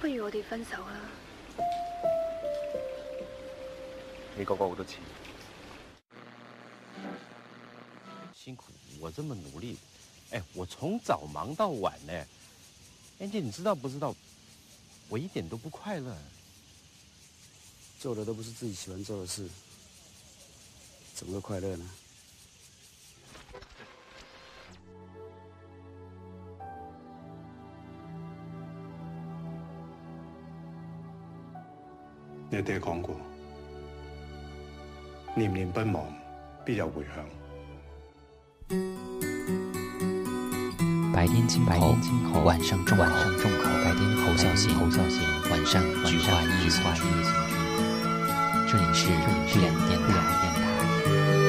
不如我哋分手啦！你哥哥我都钱？辛苦我这么努力，哎，我从早忙到晚呢，安姐你知道不知道？我一点都不快乐，做的都不是自己喜欢做的事，怎么快乐呢？爹讲过，念念不忘，必有回响。白天轻候，晚上重候；白天侯孝贤，晚上菊花易新军。这里是电台。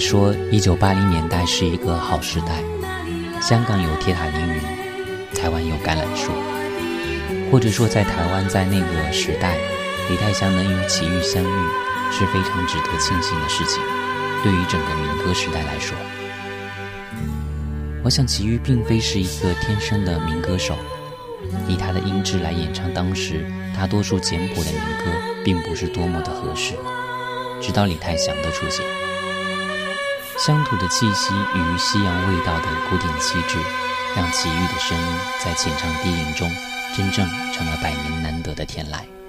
说一九八零年代是一个好时代，香港有铁塔凌云，台湾有橄榄树，或者说在台湾在那个时代，李泰祥能与齐豫相遇是非常值得庆幸的事情。对于整个民歌时代来说，我想齐豫并非是一个天生的民歌手，以他的音质来演唱当时大多数简朴的民歌，并不是多么的合适，直到李泰祥的出现。乡土的气息与西洋味道的古典气质，让齐豫的声音在浅唱低吟中，真正成了百年难得的天籁。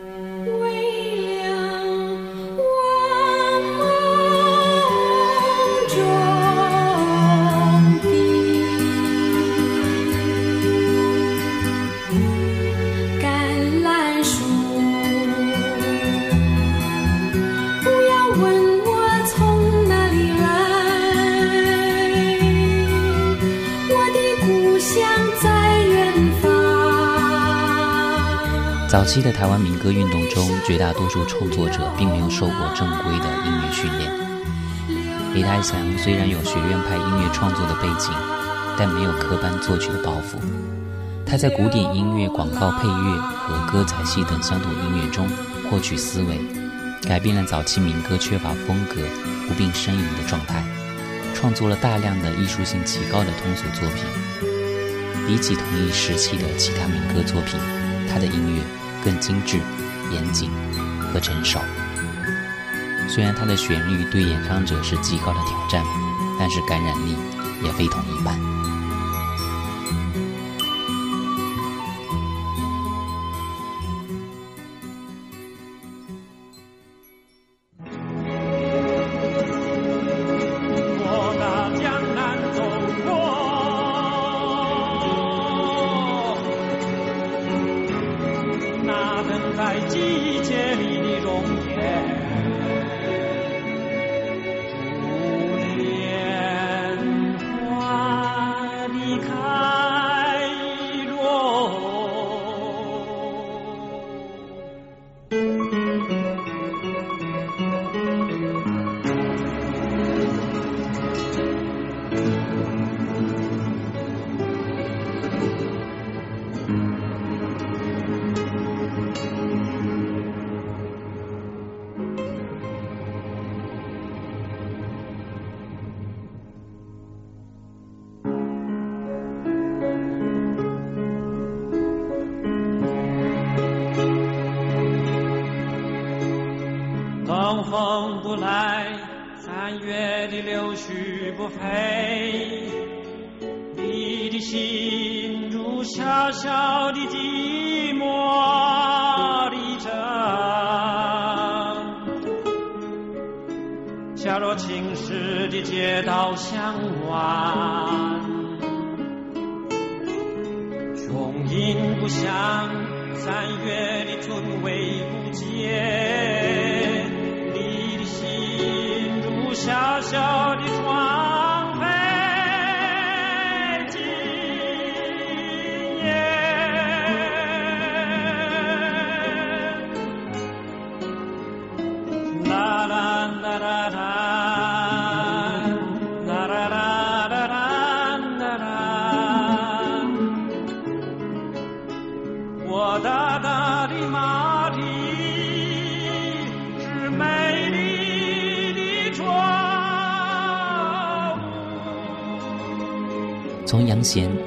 早期的台湾民歌运动中，绝大多数创作者并没有受过正规的音乐训练。李泰祥虽然有学院派音乐创作的背景，但没有科班作曲的包袱。他在古典音乐、广告配乐和歌仔戏等乡土音乐中获取思维，改变了早期民歌缺乏风格、不病呻吟的状态，创作了大量的艺术性极高的通俗作品。比起同一时期的其他民歌作品，他的音乐。更精致、严谨和成熟。虽然它的旋律对演唱者是极高的挑战，但是感染力也非同一般。飞，你的心如小小的寂寞的城，恰若青石的街道向晚。雄鹰不响，三月的春雷不见。你的心如小小的。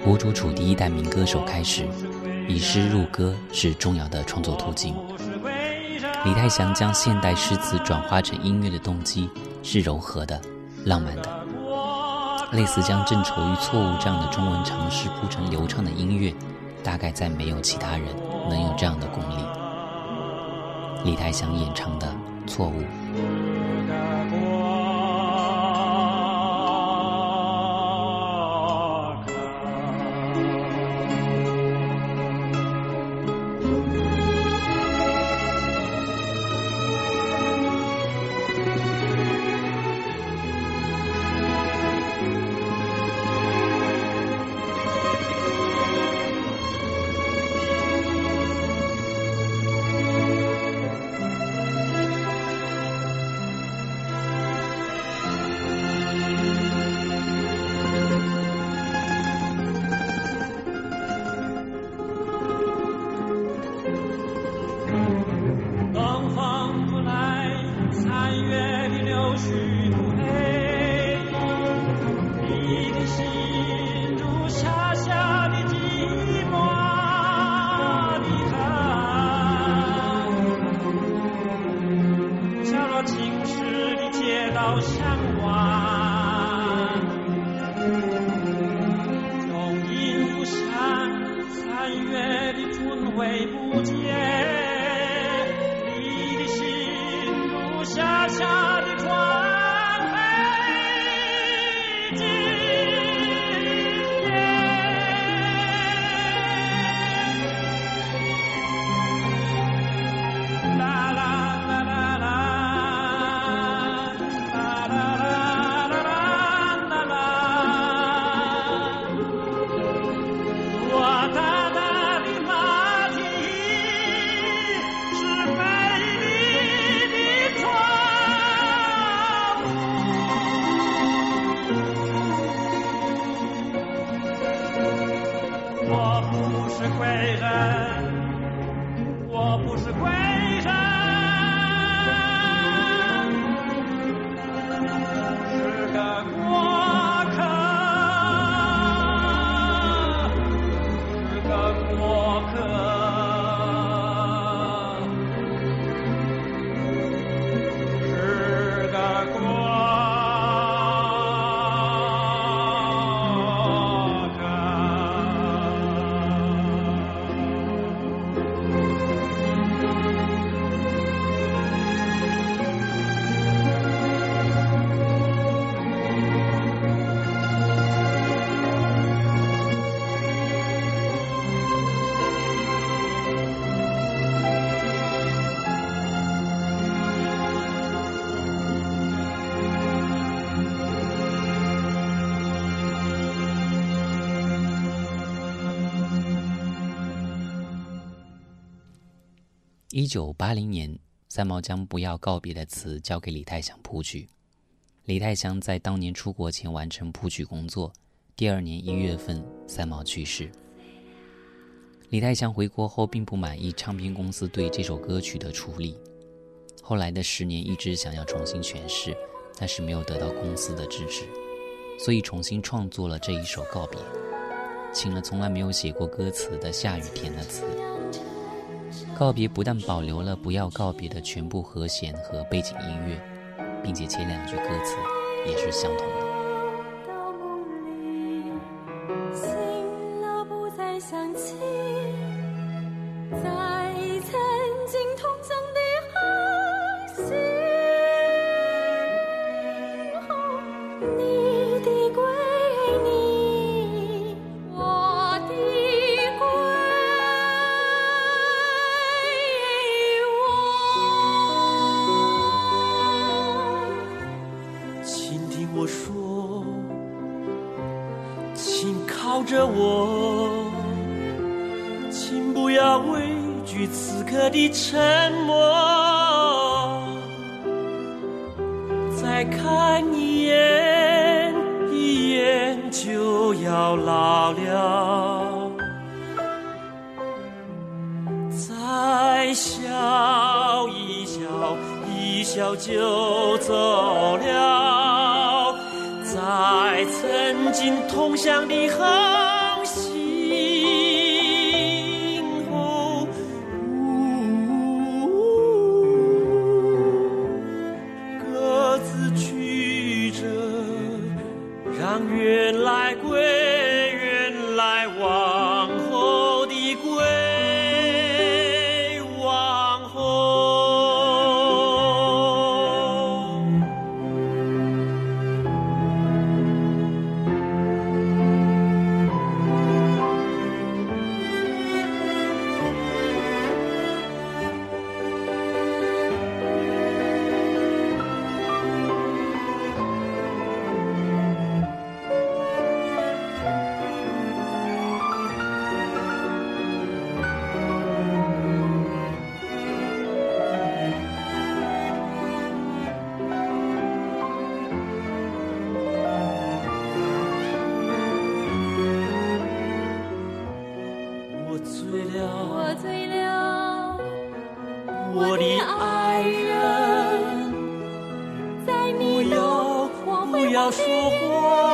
吴主楚第一代民歌手开始，以诗入歌是重要的创作途径。李太祥将现代诗词转化成音乐的动机是柔和的、浪漫的，类似将“正愁与错误”这样的中文尝诗铺成流畅的音乐，大概再没有其他人能有这样的功力。李太祥演唱的《错误》。一九八零年，三毛将《不要告别的词》交给李泰祥谱曲。李泰祥在当年出国前完成谱曲工作。第二年一月份，三毛去世。李泰祥回国后并不满意唱片公司对这首歌曲的处理，后来的十年一直想要重新诠释，但是没有得到公司的支持，所以重新创作了这一首告别，请了从来没有写过歌词的夏雨填的词。告别不但保留了不要告别的全部和弦和背景音乐，并且前两句歌词也是相同的。畏惧此刻的沉默，再看一眼，一眼就要老了；再笑一笑，一笑就走了；在曾经同乡的河。我醉了，我的爱人，不要，不要说话。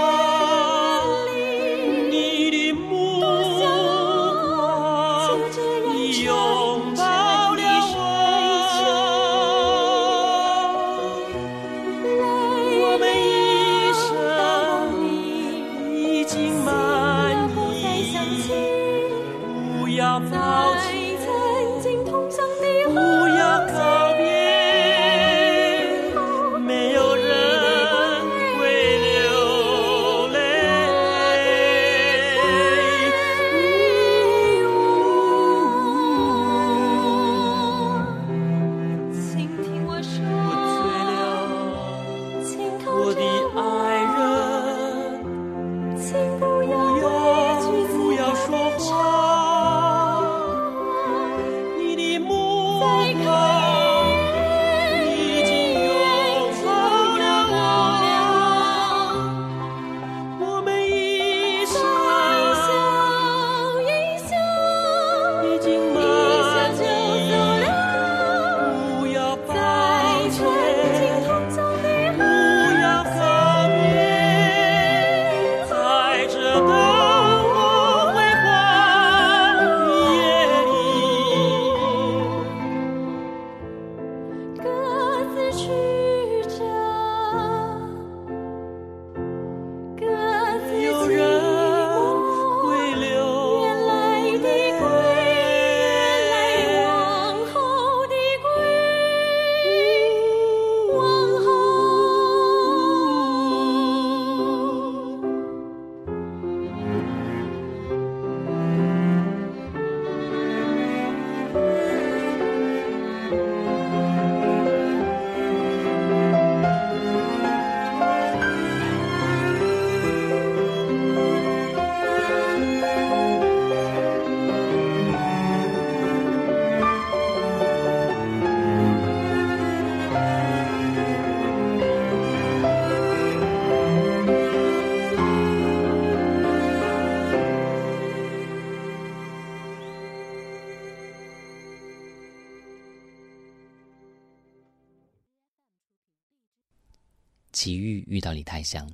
遇到李泰祥，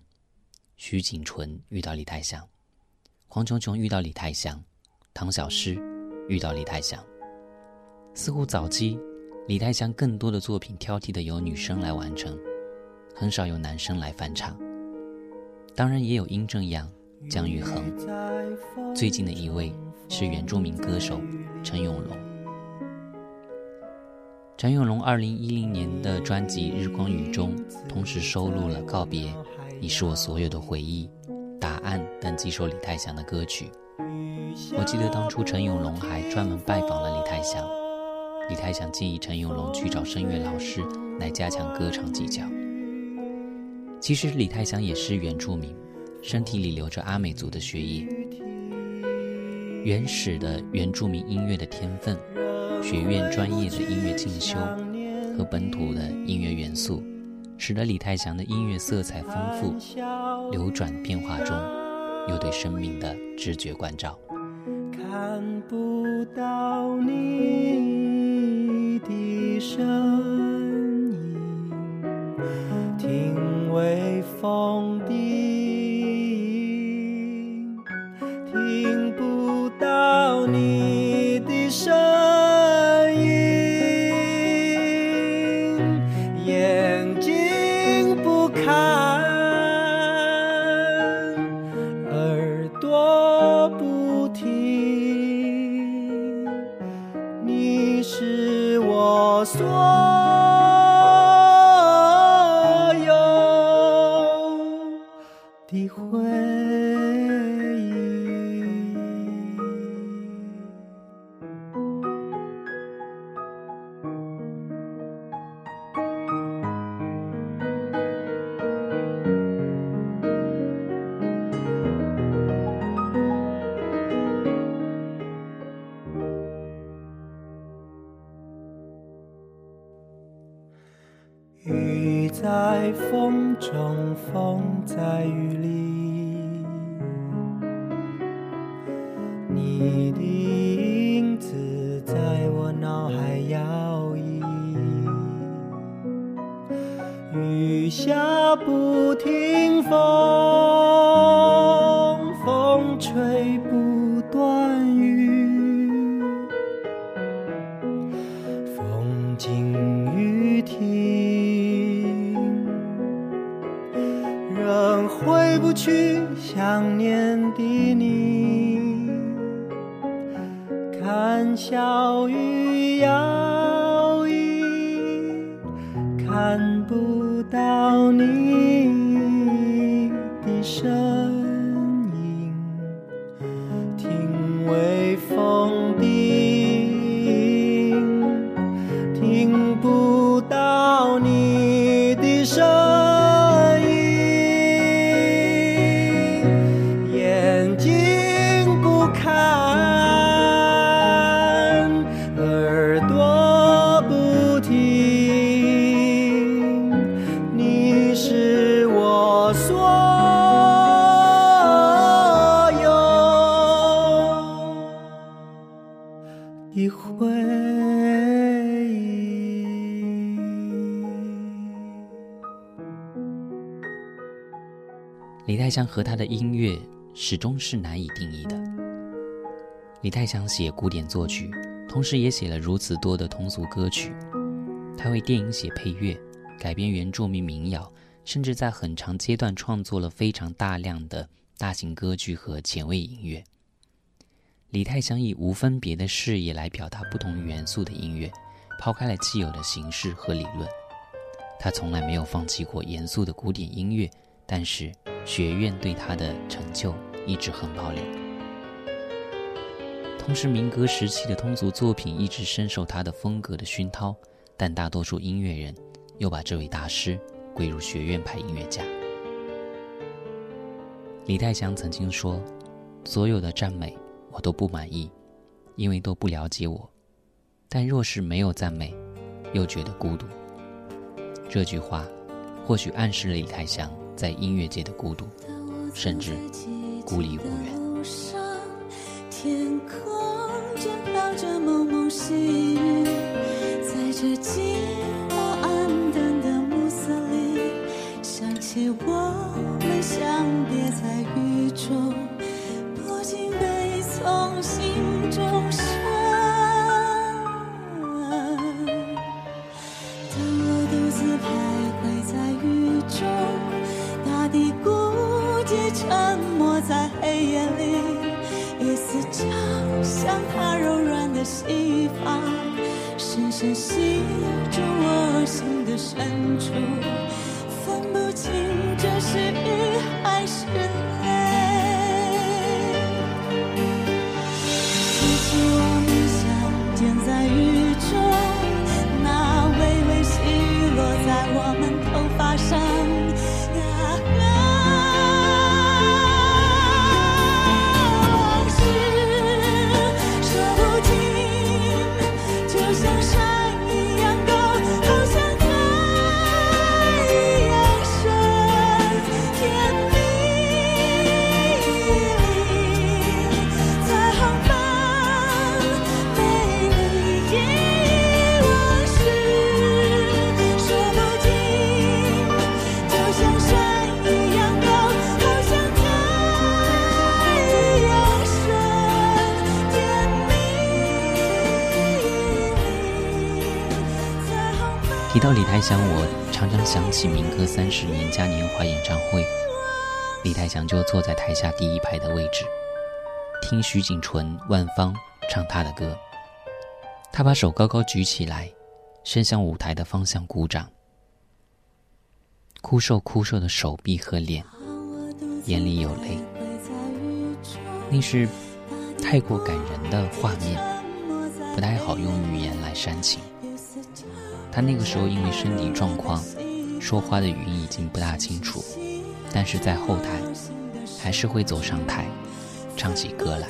徐锦纯遇到李泰祥，黄琼琼遇到李泰祥，唐小诗遇到李泰祥。似乎早期李泰祥更多的作品挑剔的由女生来完成，很少有男生来翻唱。当然也有殷正阳、姜育恒，最近的一位是原住民歌手陈永龙。陈永龙2010年的专辑《日光雨》中，同时收录了《告别》《你是我所有的回忆》《答案》等几首李泰祥的歌曲。我记得当初陈永龙还专门拜访了李泰祥，李泰祥建议陈永龙去找声乐老师来加强歌唱技巧。其实李泰祥也是原住民，身体里流着阿美族的血液，原始的原住民音乐的天分。学院专业的音乐进修和本土的音乐元素，使得李泰祥的音乐色彩丰富，流转变化中，有对生命的直觉关照。看不到你的身影，听微风的。的回忆。听风。但和他的音乐始终是难以定义的。李泰祥写古典作曲，同时也写了如此多的通俗歌曲。他为电影写配乐，改编原住民民谣，甚至在很长阶段创作了非常大量的大型歌剧和前卫音乐。李泰祥以无分别的视野来表达不同元素的音乐，抛开了既有的形式和理论。他从来没有放弃过严肃的古典音乐。但是学院对他的成就一直很保留。同时，民歌时期的通俗作品一直深受他的风格的熏陶，但大多数音乐人又把这位大师归入学院派音乐家。李泰祥曾经说：“所有的赞美我都不满意，因为都不了解我。但若是没有赞美，又觉得孤独。”这句话或许暗示了李泰祥。在音乐界的孤独，甚至孤立无援。天空正飘着蒙蒙细雨，在这寂寞暗淡的暮色里，想起我们相别在雨中，不禁悲从心中。沉默在黑夜里，一丝就像他柔软的细发，深深吸住我心。到李泰祥，我常常想起《民歌三十年嘉年华》演唱会，李泰祥就坐在台下第一排的位置，听徐锦纯、万芳唱他的歌，他把手高高举起来，伸向舞台的方向鼓掌，枯瘦枯瘦的手臂和脸，眼里有泪，那是太过感人的画面，不太好用语言来煽情。他那个时候因为身体状况，说话的语音已经不大清楚，但是在后台，还是会走上台，唱起歌来。